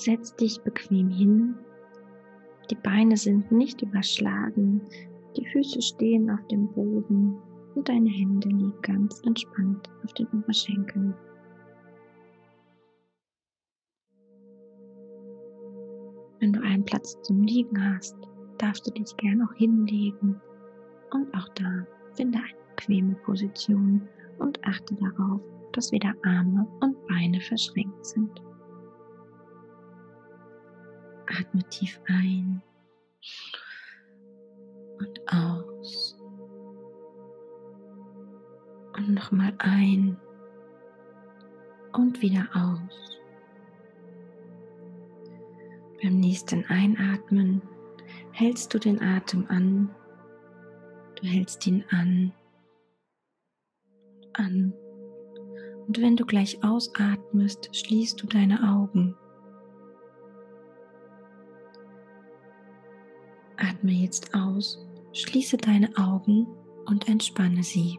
Setz dich bequem hin. Die Beine sind nicht überschlagen. Die Füße stehen auf dem Boden und deine Hände liegen ganz entspannt auf den Oberschenkeln. Wenn du einen Platz zum Liegen hast, darfst du dich gern auch hinlegen und auch da finde eine bequeme Position und achte darauf, dass weder Arme und Beine verschränkt sind. Atme tief ein und aus. Und nochmal ein und wieder aus. Beim nächsten Einatmen hältst du den Atem an. Du hältst ihn an. An. Und wenn du gleich ausatmest, schließt du deine Augen. Atme jetzt aus, schließe deine Augen und entspanne sie.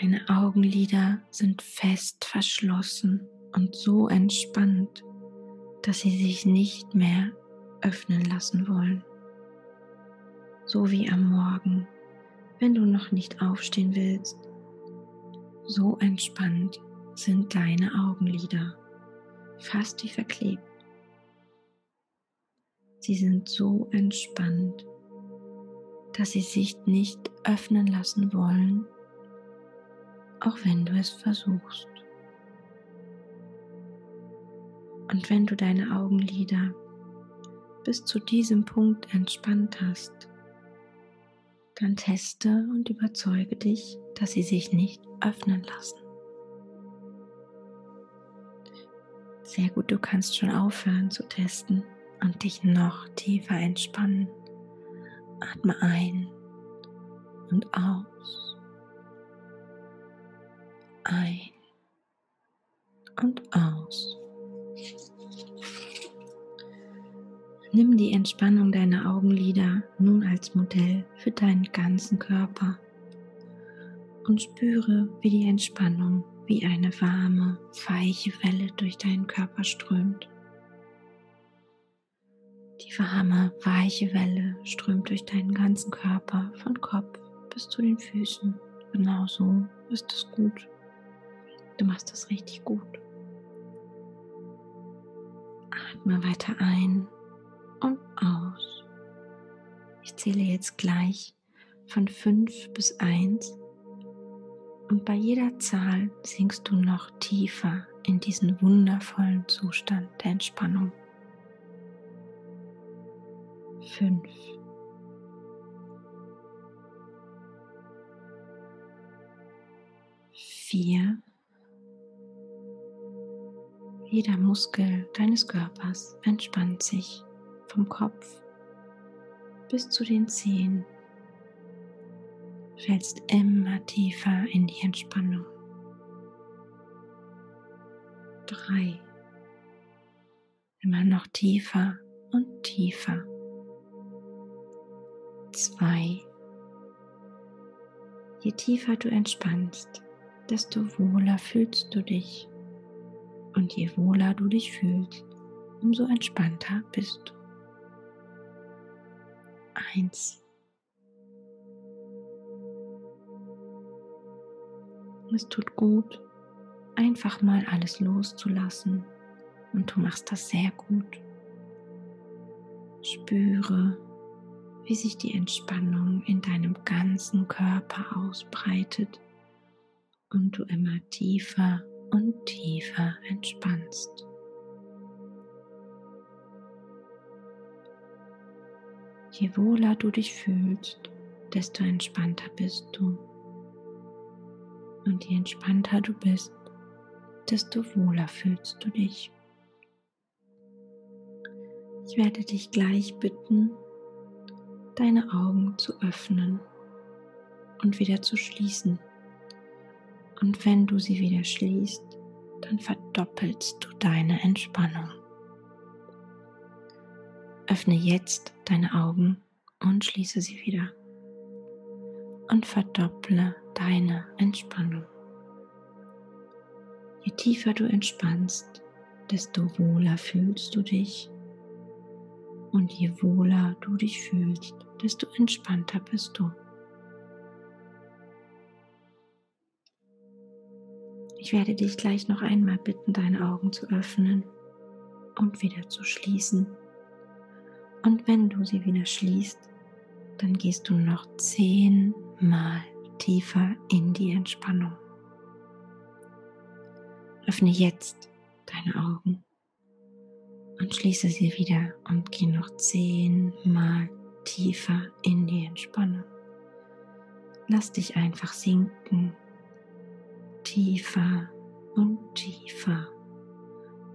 Deine Augenlider sind fest verschlossen und so entspannt, dass sie sich nicht mehr öffnen lassen wollen. So wie am Morgen, wenn du noch nicht aufstehen willst. So entspannt sind deine Augenlider, fast wie verklebt. Sie sind so entspannt, dass sie sich nicht öffnen lassen wollen, auch wenn du es versuchst. Und wenn du deine Augenlider bis zu diesem Punkt entspannt hast, dann teste und überzeuge dich, dass sie sich nicht öffnen lassen. Sehr gut, du kannst schon aufhören zu testen und dich noch tiefer entspannen. Atme ein und aus. Ein und aus. Nimm die Entspannung deiner Augenlider nun als Modell für deinen ganzen Körper und spüre, wie die Entspannung wie eine warme, weiche Welle durch deinen Körper strömt. Die warme, weiche Welle strömt durch deinen ganzen Körper von Kopf bis zu den Füßen. Genau so ist es gut. Du machst das richtig gut. Atme weiter ein und aus. Ich zähle jetzt gleich von 5 bis 1 und bei jeder Zahl sinkst du noch tiefer in diesen wundervollen Zustand der Entspannung. 5 4 Jeder Muskel deines Körpers entspannt sich vom Kopf bis zu den Zehen fällst immer tiefer in die Entspannung. Drei. Immer noch tiefer und tiefer. Zwei. Je tiefer du entspannst, desto wohler fühlst du dich. Und je wohler du dich fühlst, umso entspannter bist du. Eins. Es tut gut, einfach mal alles loszulassen und du machst das sehr gut. Spüre, wie sich die Entspannung in deinem ganzen Körper ausbreitet und du immer tiefer und tiefer entspannst. Je wohler du dich fühlst, desto entspannter bist du. Und je entspannter du bist, desto wohler fühlst du dich. Ich werde dich gleich bitten, deine Augen zu öffnen und wieder zu schließen. Und wenn du sie wieder schließt, dann verdoppelst du deine Entspannung. Öffne jetzt deine Augen und schließe sie wieder. Und verdopple deine Entspannung. Je tiefer du entspannst, desto wohler fühlst du dich. Und je wohler du dich fühlst, desto entspannter bist du. Ich werde dich gleich noch einmal bitten, deine Augen zu öffnen und wieder zu schließen. Und wenn du sie wieder schließt, dann gehst du noch zehnmal tiefer in die Entspannung. Öffne jetzt deine Augen und schließe sie wieder und geh noch zehnmal tiefer in die Entspannung. Lass dich einfach sinken, tiefer und tiefer.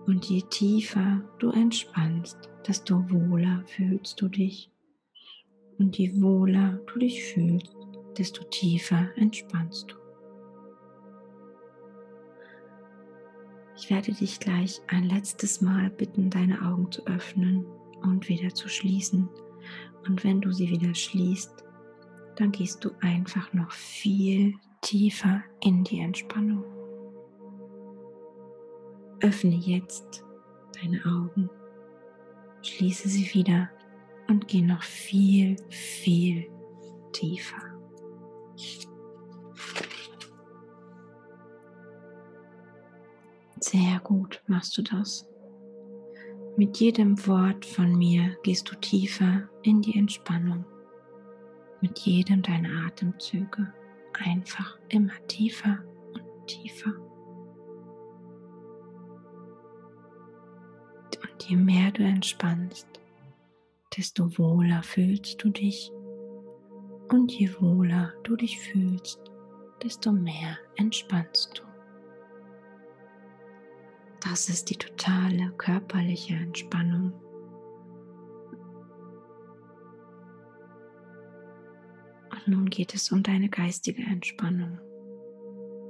Und je tiefer du entspannst, desto wohler fühlst du dich. Und je wohler du dich fühlst, desto tiefer entspannst du. Ich werde dich gleich ein letztes Mal bitten, deine Augen zu öffnen und wieder zu schließen. Und wenn du sie wieder schließt, dann gehst du einfach noch viel tiefer in die Entspannung. Öffne jetzt deine Augen, schließe sie wieder und geh noch viel, viel tiefer. Sehr gut machst du das. Mit jedem Wort von mir gehst du tiefer in die Entspannung. Mit jedem deiner Atemzüge einfach immer tiefer und tiefer. Und je mehr du entspannst, desto wohler fühlst du dich. Und je wohler du dich fühlst, desto mehr entspannst du. Das ist die totale körperliche Entspannung. Und nun geht es um deine geistige Entspannung.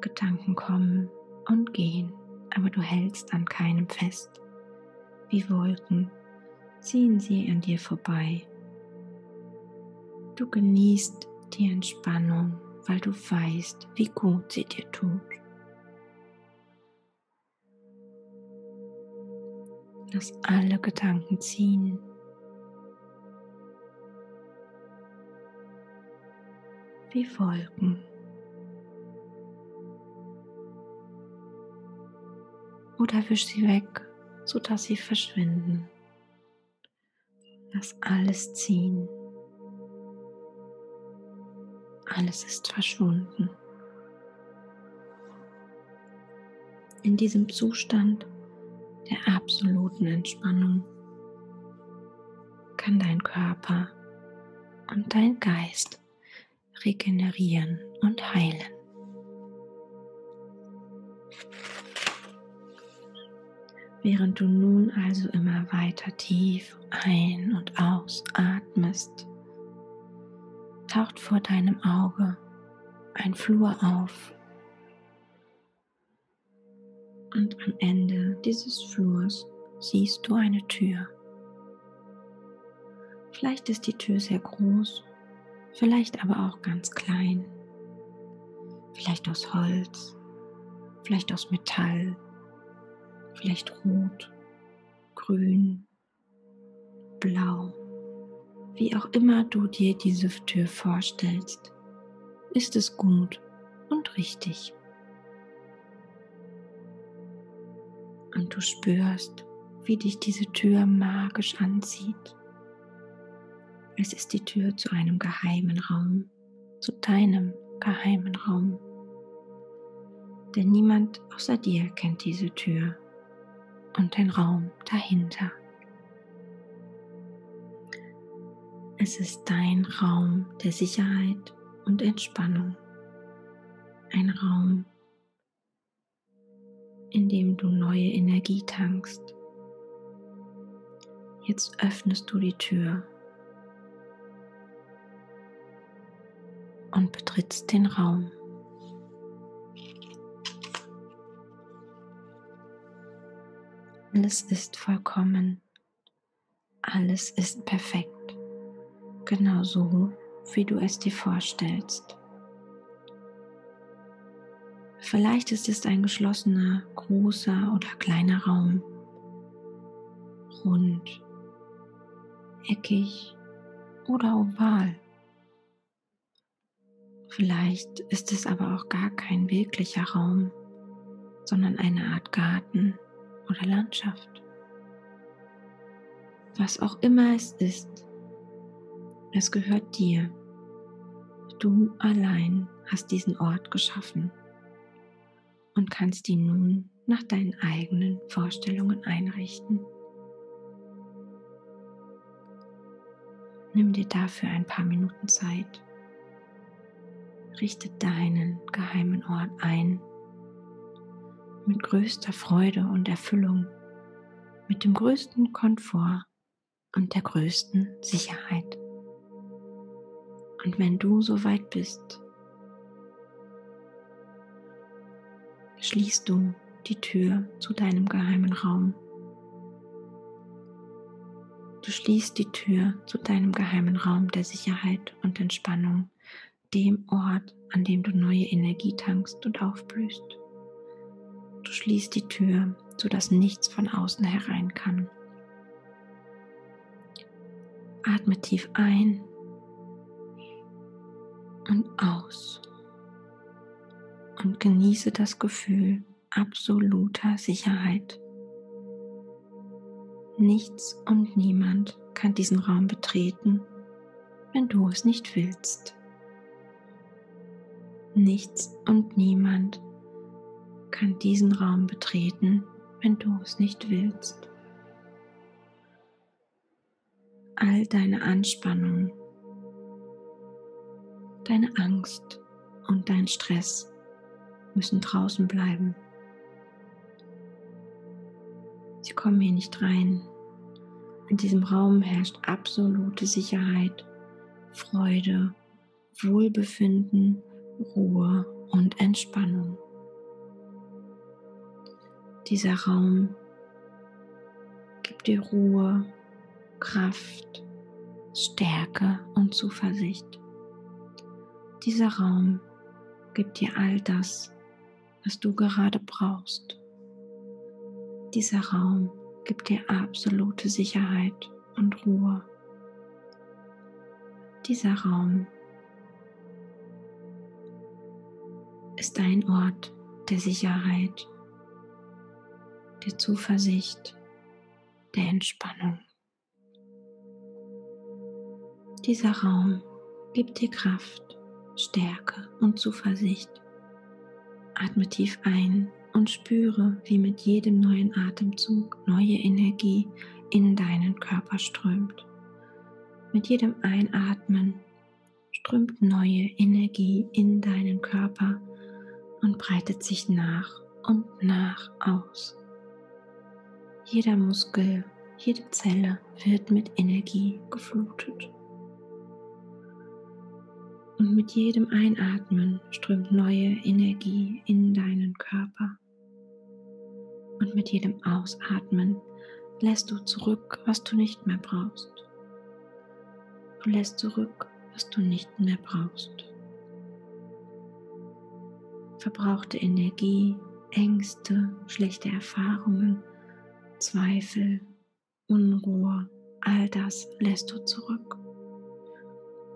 Gedanken kommen und gehen, aber du hältst an keinem fest. Wie Wolken ziehen sie an dir vorbei. Du genießt die Entspannung, weil du weißt, wie gut sie dir tut. Lass alle Gedanken ziehen. Wie Wolken. Oder wisch sie weg, sodass sie verschwinden. Lass alles ziehen. Alles ist verschwunden. In diesem Zustand der absoluten Entspannung kann dein Körper und dein Geist regenerieren und heilen. Während du nun also immer weiter tief ein- und ausatmest, taucht vor deinem Auge ein Flur auf und am Ende dieses Flurs siehst du eine Tür. Vielleicht ist die Tür sehr groß, vielleicht aber auch ganz klein. Vielleicht aus Holz, vielleicht aus Metall, vielleicht rot, grün, blau. Wie auch immer du dir diese Tür vorstellst, ist es gut und richtig. Und du spürst, wie dich diese Tür magisch anzieht. Es ist die Tür zu einem geheimen Raum, zu deinem geheimen Raum. Denn niemand außer dir kennt diese Tür und den Raum dahinter. Es ist dein Raum der Sicherheit und Entspannung. Ein Raum, indem du neue Energie tankst. Jetzt öffnest du die Tür und betrittst den Raum. Alles ist vollkommen. Alles ist perfekt. Genau so, wie du es dir vorstellst. Vielleicht ist es ein geschlossener, großer oder kleiner Raum rund, eckig oder oval. Vielleicht ist es aber auch gar kein wirklicher Raum, sondern eine Art Garten oder Landschaft. Was auch immer es ist, es gehört dir. Du allein hast diesen Ort geschaffen und kannst ihn nun nach deinen eigenen Vorstellungen einrichten. Nimm dir dafür ein paar Minuten Zeit. Richte deinen geheimen Ort ein mit größter Freude und Erfüllung, mit dem größten Komfort und der größten Sicherheit. Und wenn du so weit bist, schließt du die Tür zu deinem geheimen Raum. Du schließt die Tür zu deinem geheimen Raum der Sicherheit und Entspannung, dem Ort, an dem du neue Energie tankst und aufblühst. Du schließt die Tür, sodass nichts von außen herein kann. Atme tief ein und aus und genieße das Gefühl absoluter Sicherheit. Nichts und niemand kann diesen Raum betreten, wenn du es nicht willst. Nichts und niemand kann diesen Raum betreten, wenn du es nicht willst. All deine Anspannung, deine Angst und dein Stress müssen draußen bleiben. Sie kommen hier nicht rein. In diesem Raum herrscht absolute Sicherheit, Freude, Wohlbefinden, Ruhe und Entspannung. Dieser Raum gibt dir Ruhe, Kraft, Stärke und Zuversicht. Dieser Raum gibt dir all das, was du gerade brauchst. Dieser Raum gibt dir absolute Sicherheit und Ruhe. Dieser Raum ist dein Ort der Sicherheit, der Zuversicht, der Entspannung. Dieser Raum gibt dir Kraft, Stärke und Zuversicht Atme tief ein und spüre, wie mit jedem neuen Atemzug neue Energie in deinen Körper strömt. Mit jedem Einatmen strömt neue Energie in deinen Körper und breitet sich nach und nach aus. Jeder Muskel, jede Zelle wird mit Energie geflutet. Und mit jedem Einatmen strömt neue Energie in deinen Körper. Und mit jedem Ausatmen lässt du zurück, was du nicht mehr brauchst. Du lässt zurück, was du nicht mehr brauchst. Verbrauchte Energie, Ängste, schlechte Erfahrungen, Zweifel, Unruhe, all das lässt du zurück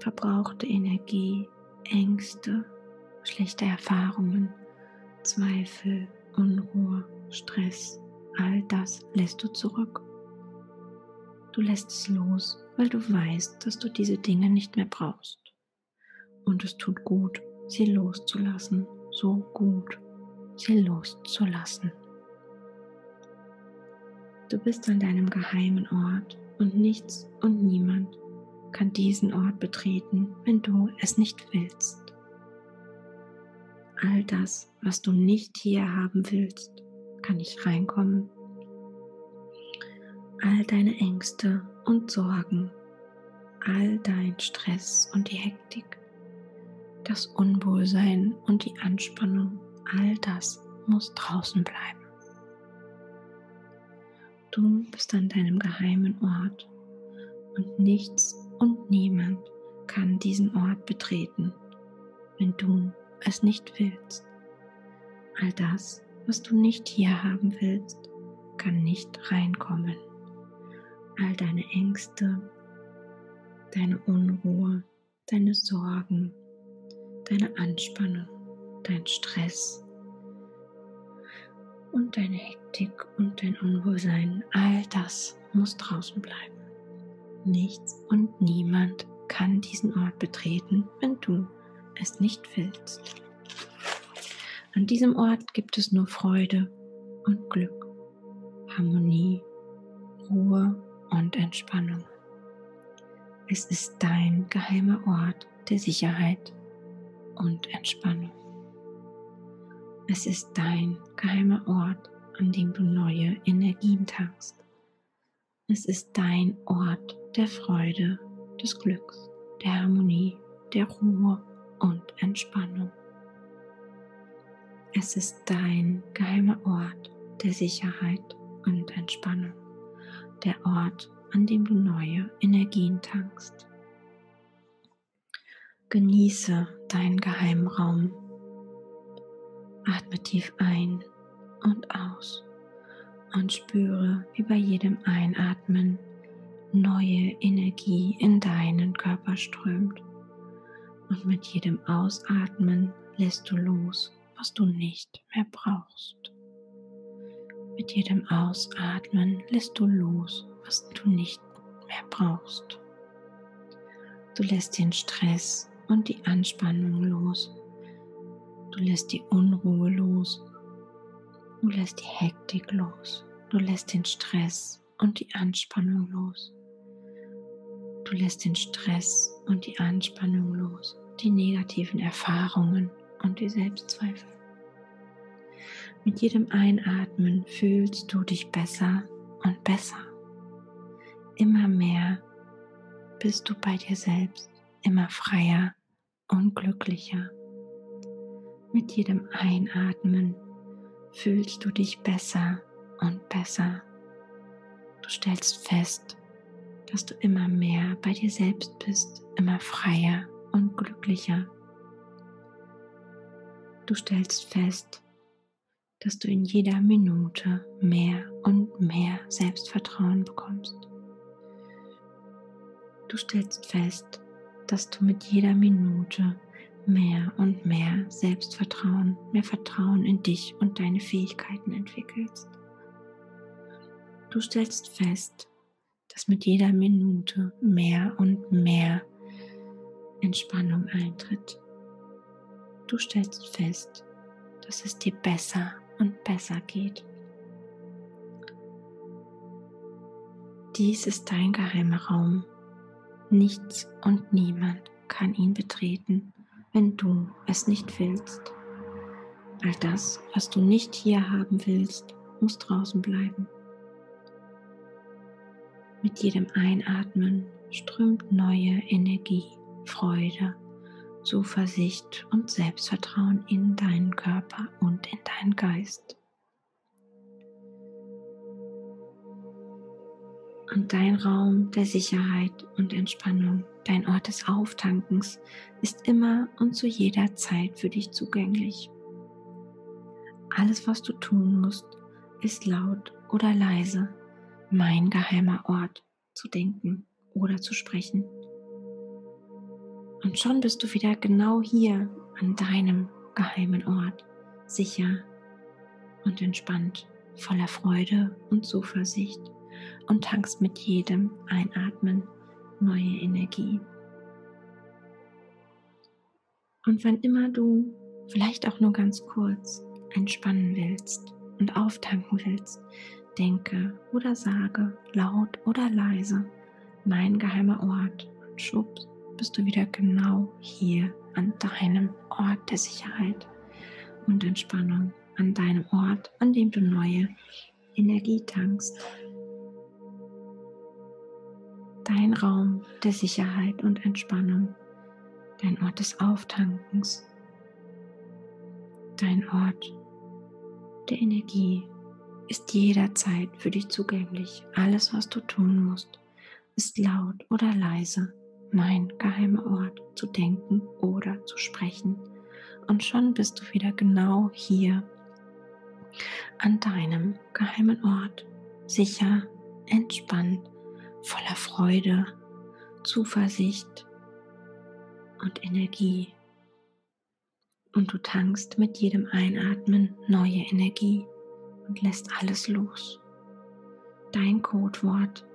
verbrauchte Energie, Ängste, schlechte Erfahrungen, Zweifel, Unruhe, Stress, all das lässt du zurück. Du lässt es los, weil du weißt, dass du diese Dinge nicht mehr brauchst. Und es tut gut, sie loszulassen, so gut, sie loszulassen. Du bist an deinem geheimen Ort und nichts und niemand kann diesen Ort betreten, wenn du es nicht willst. All das, was du nicht hier haben willst, kann nicht reinkommen. All deine Ängste und Sorgen, all dein Stress und die Hektik, das Unwohlsein und die Anspannung, all das muss draußen bleiben. Du bist an deinem geheimen Ort und nichts und niemand kann diesen Ort betreten, wenn du es nicht willst. All das, was du nicht hier haben willst, kann nicht reinkommen. all deine Ängste, deine Unruhe, deine Sorgen, deine Anspannung, dein Stress und deine Hektik und dein Unwohlsein, all das muss draußen bleiben. Nichts und niemand kann diesen Ort betreten, wenn du es nicht willst. An diesem Ort gibt es nur Freude und Glück, Harmonie, Ruhe und Entspannung. Es ist dein geheimer Ort der Sicherheit und Entspannung. Es ist dein geheimer Ort, an dem du neue Energien tankst. Es ist dein Ort der Freude, des Glücks, der Harmonie, der Ruhe und Entspannung. Es ist dein geheimer Ort der Sicherheit und Entspannung, der Ort, an dem du neue Energien tankst. Genieße deinen geheimen Raum. Atme tief ein und aus und spüre, wie bei jedem Einatmen neue Energie in deinen Körper strömt. Und mit jedem Ausatmen lässt du los was du nicht mehr brauchst. Mit jedem Ausatmen lässt du los, was du nicht mehr brauchst. Du lässt den Stress und die Anspannung los. Du lässt die Unruhe los. Du lässt die Hektik los. Du lässt den Stress und die Anspannung los. Du lässt den Stress und die Anspannung los, die negativen Erfahrungen und die Selbstzweifel. Mit jedem Einatmen fühlst du dich besser und besser. Immer mehr bist du bei dir selbst, immer freier und glücklicher. Mit jedem Einatmen fühlst du dich besser und besser. Du stellst fest, dass du immer mehr bei dir selbst bist, immer freier und glücklicher. Du stellst fest, dass du in jeder Minute mehr und mehr Selbstvertrauen bekommst. Du stellst fest, dass du mit jeder Minute mehr und mehr Selbstvertrauen, mehr Vertrauen in dich und deine Fähigkeiten entwickelst. Du stellst fest, dass mit jeder Minute mehr und mehr Entspannung eintritt Du stellst fest, dass es dir besser und besser geht. Dies ist dein geheimer Raum. Nichts und niemand kann ihn betreten, wenn du es nicht willst. All das, was du nicht hier haben willst, muss draußen bleiben. Mit jedem Einatmen strömt neue Energie, Freude Zuversicht und Selbstvertrauen in deinen Körper und in deinen Geist. Und dein Raum der Sicherheit und Entspannung, dein Ort des Auftankens, ist immer und zu jeder Zeit für dich zugänglich. Alles, was du tun musst, ist laut oder leise mein geheimer Ort zu denken oder zu sprechen. Und schon bist du wieder genau hier an deinem geheimen Ort, sicher und entspannt, voller Freude und Zuversicht und tankst mit jedem Einatmen neue Energie. Und wann immer du vielleicht auch nur ganz kurz entspannen willst und auftanken willst, denke oder sage laut oder leise mein geheimer Ort und schwupps bist du wieder genau hier an deinem Ort der Sicherheit und Entspannung, an deinem Ort, an dem du neue Energie tankst. Dein Raum der Sicherheit und Entspannung, dein Ort des Auftankens, dein Ort der Energie ist jederzeit für dich zugänglich. Alles, was du tun musst, ist laut oder leise mein geheimer Ort zu denken oder zu sprechen. Und schon bist du wieder genau hier an deinem geheimen Ort, sicher, entspannt voller Freude, Zuversicht und Energie. Und du tankst mit jedem Einatmen neue Energie und lässt alles los. Dein Codewort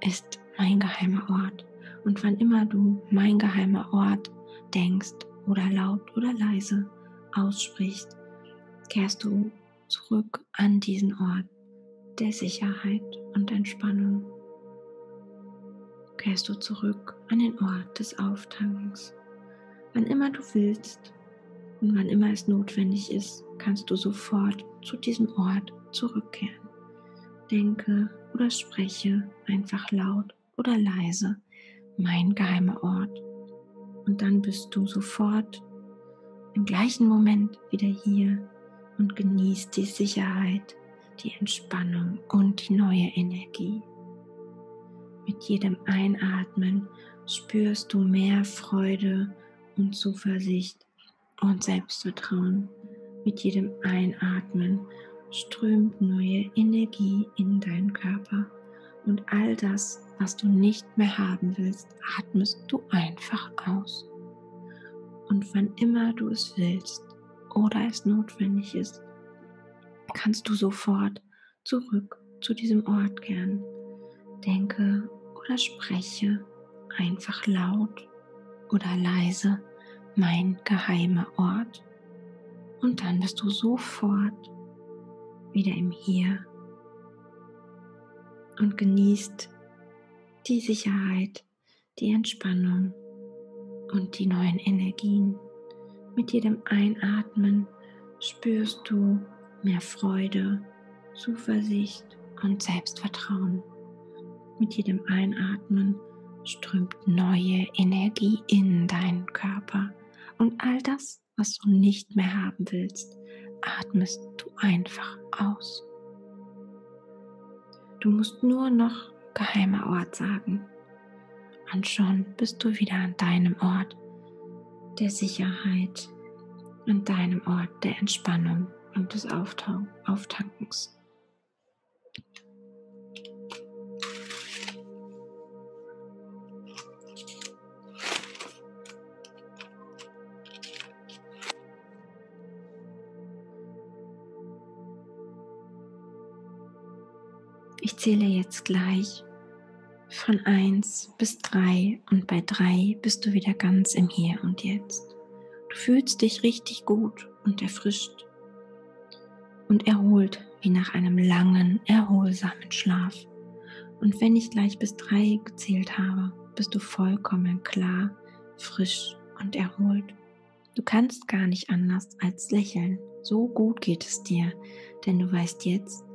ist mein geheimer Ort. Und wann immer du mein geheimer Ort denkst oder laut oder leise aussprichst, kehrst du zurück an diesen Ort der Sicherheit und Entspannung. Kehrst du zurück an den Ort des Auftankens. Wann immer du willst und wann immer es notwendig ist, kannst du sofort zu diesem Ort zurückkehren. Denke oder spreche einfach laut oder leise mein geheimer Ort. Und dann bist du sofort im gleichen Moment wieder hier und genießt die Sicherheit, die Entspannung und die neue Energie. Mit jedem Einatmen spürst du mehr Freude und Zuversicht und Selbstvertrauen. Mit jedem Einatmen strömt neue Energie in deinen Körper und all das, was du nicht mehr haben willst, atmest du einfach aus. Und wann immer du es willst oder es notwendig ist, kannst du sofort zurück zu diesem Ort kehren. Denke oder spreche einfach laut oder leise mein geheimer Ort. Und dann bist du sofort wieder im Hier und genießt die Sicherheit, die Entspannung und die neuen Energien. Mit jedem Einatmen spürst du mehr Freude, Zuversicht und Selbstvertrauen. Mit jedem Einatmen strömt neue Energie in deinen Körper und all das, was du nicht mehr haben willst, atmest du einfach aus. Du musst nur noch geheimer Ort sagen. Und schon bist du wieder an deinem Ort der Sicherheit, an deinem Ort der Entspannung und des Auftankens. Ich zähle jetzt gleich von 1 bis 3 und bei 3 bist du wieder ganz im Hier und Jetzt. Du fühlst dich richtig gut und erfrischt und erholt wie nach einem langen, erholsamen Schlaf. Und wenn ich gleich bis 3 gezählt habe, bist du vollkommen klar, frisch und erholt. Du kannst gar nicht anders als lächeln. So gut geht es dir, denn du weißt jetzt,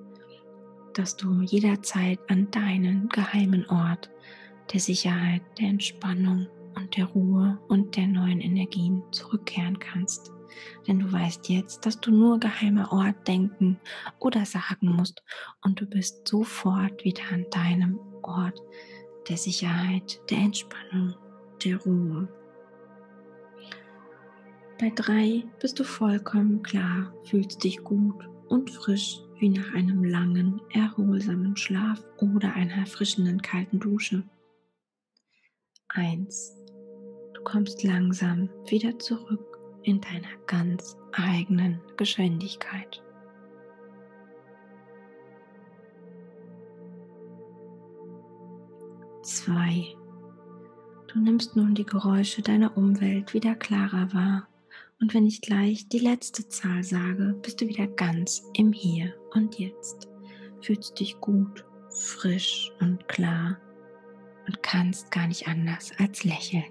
dass du jederzeit an deinen geheimen Ort der Sicherheit, der Entspannung und der Ruhe und der neuen Energien zurückkehren kannst. Denn du weißt jetzt, dass du nur geheimer Ort denken oder sagen musst und du bist sofort wieder an deinem Ort der Sicherheit, der Entspannung, der Ruhe. Bei drei bist du vollkommen klar, fühlst dich gut und frisch wie nach einem langen, erholsamen Schlaf oder einer erfrischenden kalten Dusche. 1. Du kommst langsam wieder zurück in deiner ganz eigenen Geschwindigkeit. Zwei. Du nimmst nun die Geräusche deiner Umwelt wieder klarer wahr und wenn ich gleich die letzte Zahl sage, bist du wieder ganz im Hier und Jetzt. Fühlst dich gut, frisch und klar und kannst gar nicht anders als lächeln.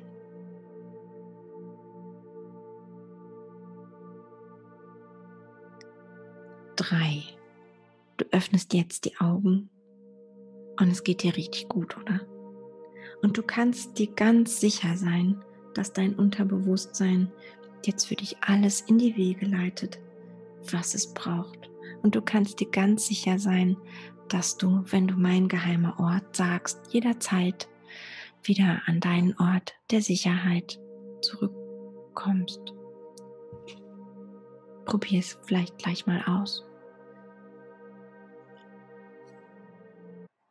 Drei. Du öffnest jetzt die Augen und es geht dir richtig gut, oder? Und du kannst dir ganz sicher sein, dass dein Unterbewusstsein jetzt für dich alles in die Wege leitet, was es braucht. Und du kannst dir ganz sicher sein, dass du, wenn du mein geheimer Ort sagst, jederzeit wieder an deinen Ort der Sicherheit zurückkommst. Probier es vielleicht gleich mal aus.